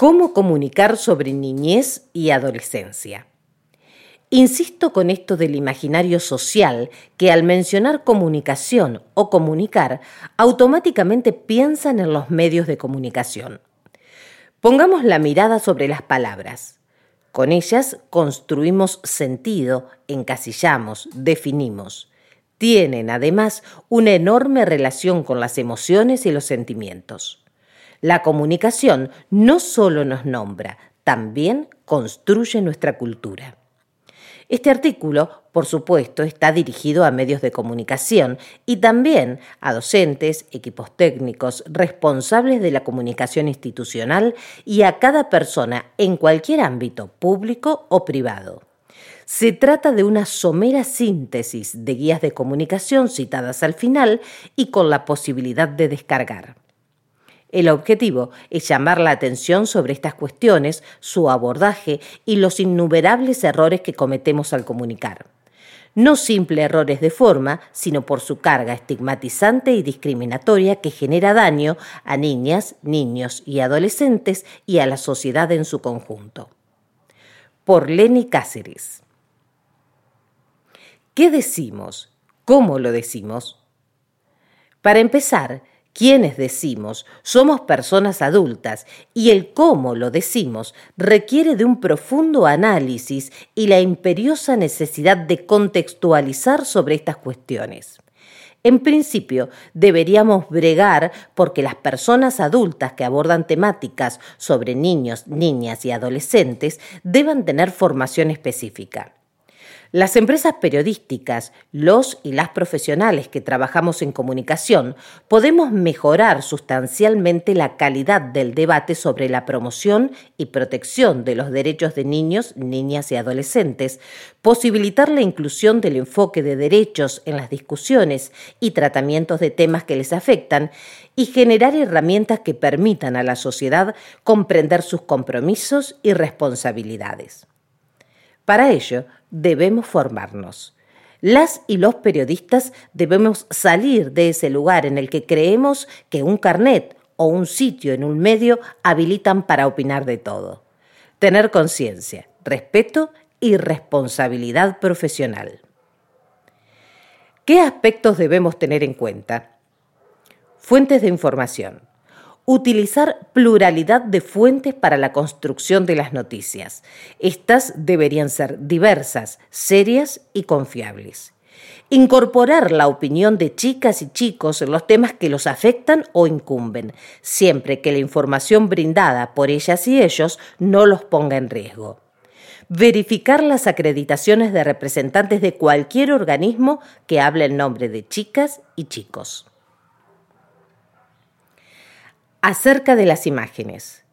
¿Cómo comunicar sobre niñez y adolescencia? Insisto con esto del imaginario social que al mencionar comunicación o comunicar, automáticamente piensan en los medios de comunicación. Pongamos la mirada sobre las palabras. Con ellas construimos sentido, encasillamos, definimos. Tienen además una enorme relación con las emociones y los sentimientos. La comunicación no solo nos nombra, también construye nuestra cultura. Este artículo, por supuesto, está dirigido a medios de comunicación y también a docentes, equipos técnicos, responsables de la comunicación institucional y a cada persona en cualquier ámbito, público o privado. Se trata de una somera síntesis de guías de comunicación citadas al final y con la posibilidad de descargar. El objetivo es llamar la atención sobre estas cuestiones, su abordaje y los innumerables errores que cometemos al comunicar. No simple errores de forma, sino por su carga estigmatizante y discriminatoria que genera daño a niñas, niños y adolescentes y a la sociedad en su conjunto. Por Lenny Cáceres. ¿Qué decimos? ¿Cómo lo decimos? Para empezar, quienes decimos somos personas adultas y el cómo lo decimos requiere de un profundo análisis y la imperiosa necesidad de contextualizar sobre estas cuestiones. En principio, deberíamos bregar porque las personas adultas que abordan temáticas sobre niños, niñas y adolescentes deban tener formación específica. Las empresas periodísticas, los y las profesionales que trabajamos en comunicación, podemos mejorar sustancialmente la calidad del debate sobre la promoción y protección de los derechos de niños, niñas y adolescentes, posibilitar la inclusión del enfoque de derechos en las discusiones y tratamientos de temas que les afectan y generar herramientas que permitan a la sociedad comprender sus compromisos y responsabilidades. Para ello, debemos formarnos. Las y los periodistas debemos salir de ese lugar en el que creemos que un carnet o un sitio en un medio habilitan para opinar de todo. Tener conciencia, respeto y responsabilidad profesional. ¿Qué aspectos debemos tener en cuenta? Fuentes de información utilizar pluralidad de fuentes para la construcción de las noticias. Estas deberían ser diversas, serias y confiables. Incorporar la opinión de chicas y chicos en los temas que los afectan o incumben, siempre que la información brindada por ellas y ellos no los ponga en riesgo. Verificar las acreditaciones de representantes de cualquier organismo que hable en nombre de chicas y chicos acerca de las imágenes.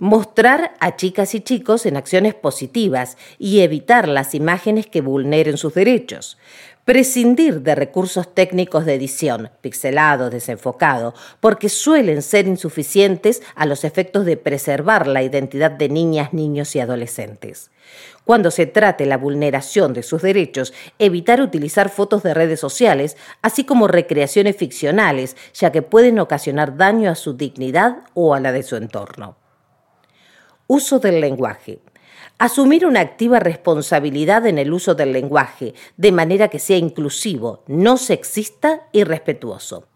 Mostrar a chicas y chicos en acciones positivas y evitar las imágenes que vulneren sus derechos. Prescindir de recursos técnicos de edición, pixelado, desenfocado, porque suelen ser insuficientes a los efectos de preservar la identidad de niñas, niños y adolescentes. Cuando se trate la vulneración de sus derechos, evitar utilizar fotos de redes sociales, así como recreaciones ficcionales, ya que pueden ocasionar daño a su dignidad o a la de su entorno. Uso del lenguaje asumir una activa responsabilidad en el uso del lenguaje, de manera que sea inclusivo, no sexista y respetuoso.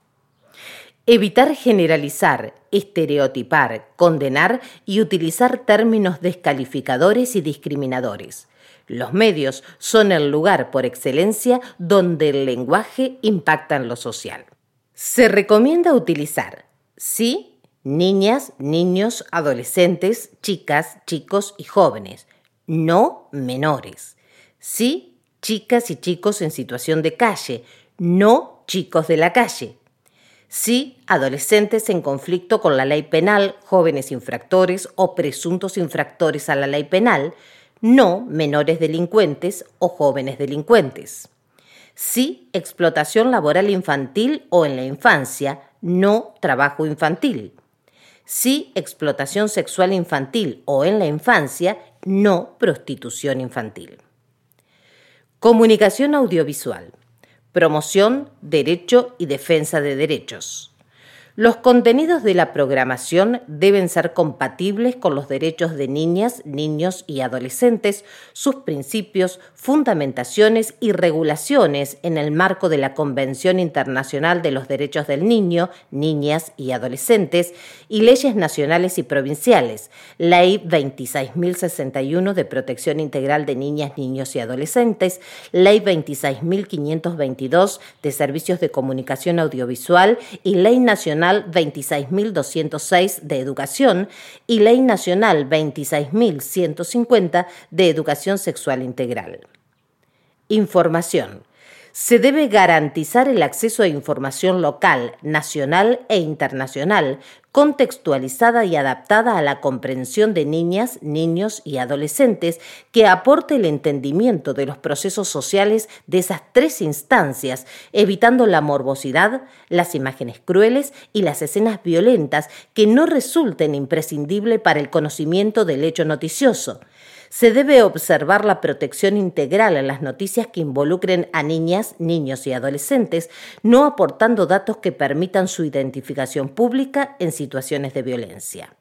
Evitar generalizar, estereotipar, condenar y utilizar términos descalificadores y discriminadores. Los medios son el lugar por excelencia donde el lenguaje impacta en lo social. Se recomienda utilizar, sí, niñas, niños, adolescentes, chicas, chicos y jóvenes, no menores. Sí, chicas y chicos en situación de calle, no chicos de la calle. Sí, adolescentes en conflicto con la ley penal, jóvenes infractores o presuntos infractores a la ley penal, no menores delincuentes o jóvenes delincuentes. Sí, explotación laboral infantil o en la infancia, no trabajo infantil. Sí, explotación sexual infantil o en la infancia no prostitución infantil. Comunicación audiovisual. Promoción, derecho y defensa de derechos. Los contenidos de la programación deben ser compatibles con los derechos de niñas, niños y adolescentes, sus principios, fundamentaciones y regulaciones en el marco de la Convención Internacional de los Derechos del Niño, Niñas y Adolescentes y leyes nacionales y provinciales, Ley 26.061 de Protección Integral de Niñas, Niños y Adolescentes, Ley 26.522 de Servicios de Comunicación Audiovisual y Ley Nacional 26.206 de Educación y Ley Nacional 26.150 de Educación Sexual Integral. Información se debe garantizar el acceso a información local, nacional e internacional, contextualizada y adaptada a la comprensión de niñas, niños y adolescentes, que aporte el entendimiento de los procesos sociales de esas tres instancias, evitando la morbosidad, las imágenes crueles y las escenas violentas que no resulten imprescindibles para el conocimiento del hecho noticioso se debe observar la protección integral en las noticias que involucren a niñas, niños y adolescentes, no aportando datos que permitan su identificación pública en situaciones de violencia.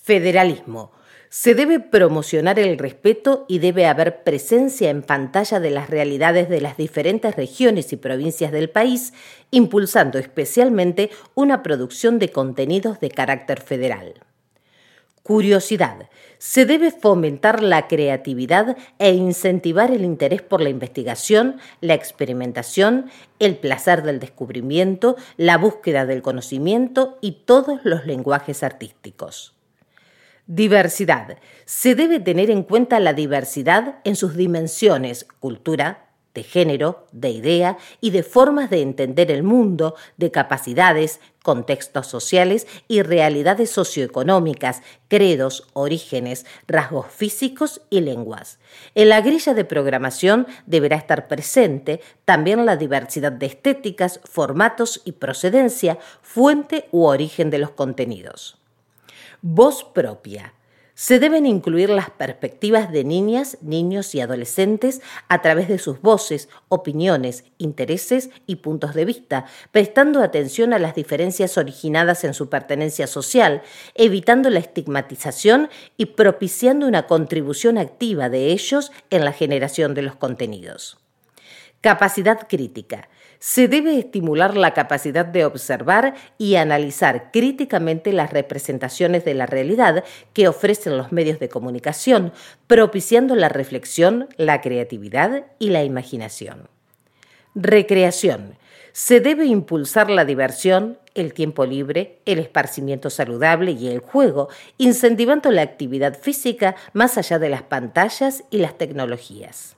Federalismo. Se debe promocionar el respeto y debe haber presencia en pantalla de las realidades de las diferentes regiones y provincias del país, impulsando especialmente una producción de contenidos de carácter federal. Curiosidad. Se debe fomentar la creatividad e incentivar el interés por la investigación, la experimentación, el placer del descubrimiento, la búsqueda del conocimiento y todos los lenguajes artísticos. Diversidad. Se debe tener en cuenta la diversidad en sus dimensiones, cultura, de género, de idea y de formas de entender el mundo, de capacidades, contextos sociales y realidades socioeconómicas, credos, orígenes, rasgos físicos y lenguas. En la grilla de programación deberá estar presente también la diversidad de estéticas, formatos y procedencia, fuente u origen de los contenidos. Voz propia se deben incluir las perspectivas de niñas, niños y adolescentes a través de sus voces, opiniones, intereses y puntos de vista, prestando atención a las diferencias originadas en su pertenencia social, evitando la estigmatización y propiciando una contribución activa de ellos en la generación de los contenidos. Capacidad crítica se debe estimular la capacidad de observar y analizar críticamente las representaciones de la realidad que ofrecen los medios de comunicación, propiciando la reflexión, la creatividad y la imaginación. Recreación. Se debe impulsar la diversión, el tiempo libre, el esparcimiento saludable y el juego, incentivando la actividad física más allá de las pantallas y las tecnologías.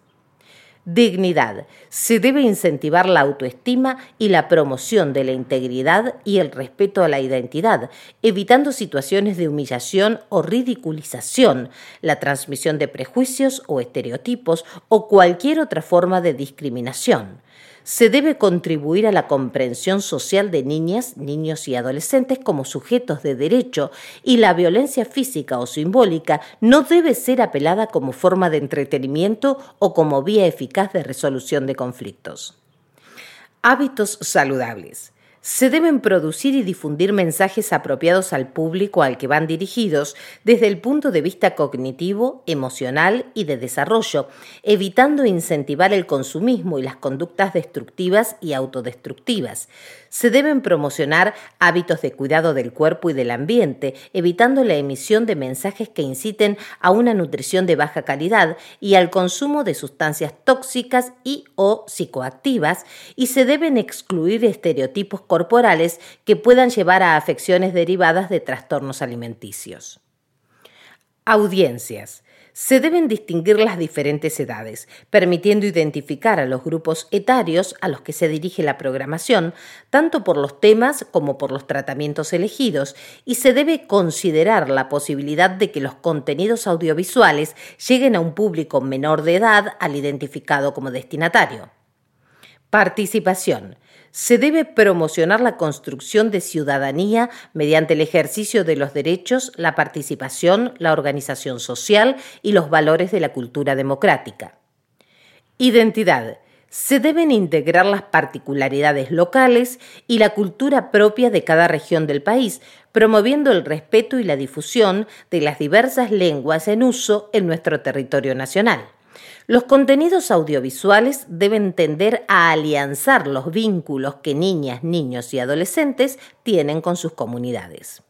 Dignidad. Se debe incentivar la autoestima y la promoción de la integridad y el respeto a la identidad, evitando situaciones de humillación o ridiculización, la transmisión de prejuicios o estereotipos o cualquier otra forma de discriminación se debe contribuir a la comprensión social de niñas, niños y adolescentes como sujetos de derecho y la violencia física o simbólica no debe ser apelada como forma de entretenimiento o como vía eficaz de resolución de conflictos. Hábitos saludables se deben producir y difundir mensajes apropiados al público al que van dirigidos desde el punto de vista cognitivo, emocional y de desarrollo, evitando incentivar el consumismo y las conductas destructivas y autodestructivas. Se deben promocionar hábitos de cuidado del cuerpo y del ambiente, evitando la emisión de mensajes que inciten a una nutrición de baja calidad y al consumo de sustancias tóxicas y o psicoactivas, y se deben excluir estereotipos corporales que puedan llevar a afecciones derivadas de trastornos alimenticios. Audiencias. Se deben distinguir las diferentes edades, permitiendo identificar a los grupos etarios a los que se dirige la programación, tanto por los temas como por los tratamientos elegidos, y se debe considerar la posibilidad de que los contenidos audiovisuales lleguen a un público menor de edad al identificado como destinatario. Participación se debe promocionar la construcción de ciudadanía mediante el ejercicio de los derechos, la participación, la organización social y los valores de la cultura democrática. Identidad se deben integrar las particularidades locales y la cultura propia de cada región del país, promoviendo el respeto y la difusión de las diversas lenguas en uso en nuestro territorio nacional. Los contenidos audiovisuales deben tender a alianzar los vínculos que niñas, niños y adolescentes tienen con sus comunidades.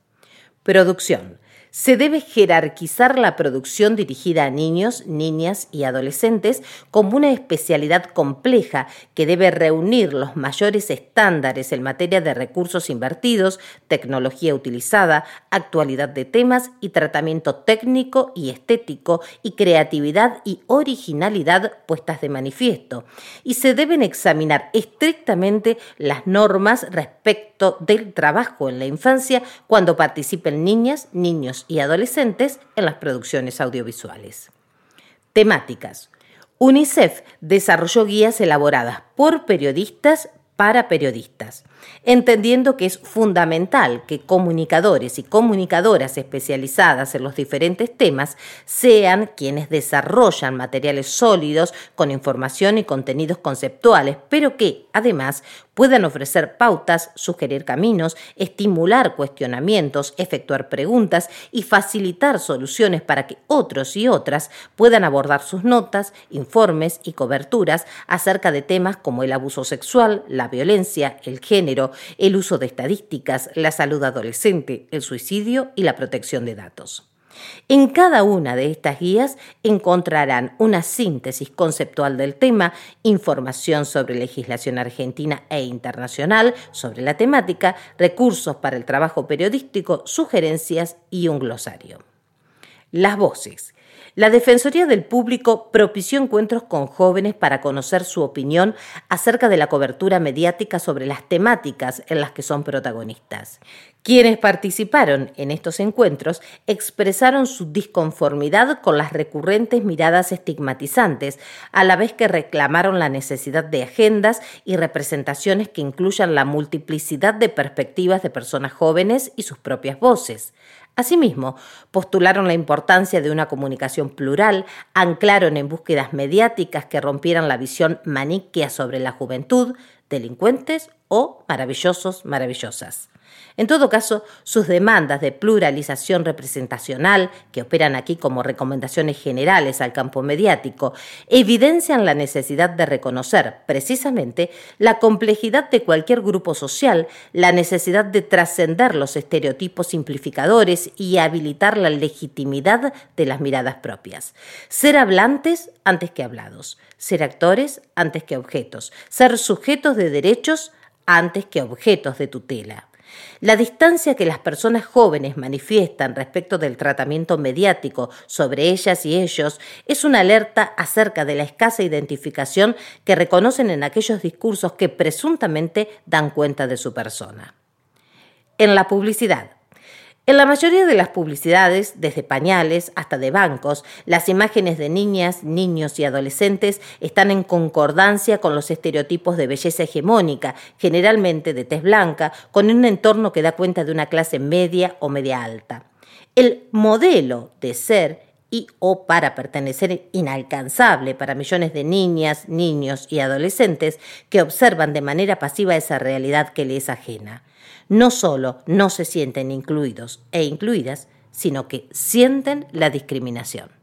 Producción se debe jerarquizar la producción dirigida a niños, niñas y adolescentes como una especialidad compleja que debe reunir los mayores estándares en materia de recursos invertidos, tecnología utilizada, actualidad de temas y tratamiento técnico y estético y creatividad y originalidad puestas de manifiesto. Y se deben examinar estrictamente las normas respecto del trabajo en la infancia cuando participen niñas, niños y adolescentes en las producciones audiovisuales. Temáticas. UNICEF desarrolló guías elaboradas por periodistas para periodistas, entendiendo que es fundamental que comunicadores y comunicadoras especializadas en los diferentes temas sean quienes desarrollan materiales sólidos con información y contenidos conceptuales, pero que, además, puedan ofrecer pautas, sugerir caminos, estimular cuestionamientos, efectuar preguntas y facilitar soluciones para que otros y otras puedan abordar sus notas, informes y coberturas acerca de temas como el abuso sexual, la violencia, el género, el uso de estadísticas, la salud adolescente, el suicidio y la protección de datos. En cada una de estas guías encontrarán una síntesis conceptual del tema, información sobre legislación argentina e internacional sobre la temática, recursos para el trabajo periodístico, sugerencias y un glosario. Las voces. La Defensoría del Público propició encuentros con jóvenes para conocer su opinión acerca de la cobertura mediática sobre las temáticas en las que son protagonistas. Quienes participaron en estos encuentros expresaron su disconformidad con las recurrentes miradas estigmatizantes, a la vez que reclamaron la necesidad de agendas y representaciones que incluyan la multiplicidad de perspectivas de personas jóvenes y sus propias voces. Asimismo, postularon la importancia de una comunicación plural, anclaron en búsquedas mediáticas que rompieran la visión maniquea sobre la juventud, delincuentes o maravillosos, maravillosas. En todo caso, sus demandas de pluralización representacional, que operan aquí como recomendaciones generales al campo mediático, evidencian la necesidad de reconocer precisamente la complejidad de cualquier grupo social, la necesidad de trascender los estereotipos simplificadores y habilitar la legitimidad de las miradas propias. Ser hablantes antes que hablados, ser actores antes que objetos, ser sujetos de derechos antes que objetos de tutela. La distancia que las personas jóvenes manifiestan respecto del tratamiento mediático sobre ellas y ellos es una alerta acerca de la escasa identificación que reconocen en aquellos discursos que presuntamente dan cuenta de su persona. En la publicidad, en la mayoría de las publicidades, desde pañales hasta de bancos, las imágenes de niñas, niños y adolescentes están en concordancia con los estereotipos de belleza hegemónica, generalmente de tez blanca, con un entorno que da cuenta de una clase media o media alta. El modelo de ser y o para pertenecer inalcanzable para millones de niñas, niños y adolescentes que observan de manera pasiva esa realidad que les es ajena no solo no se sienten incluidos e incluidas, sino que sienten la discriminación.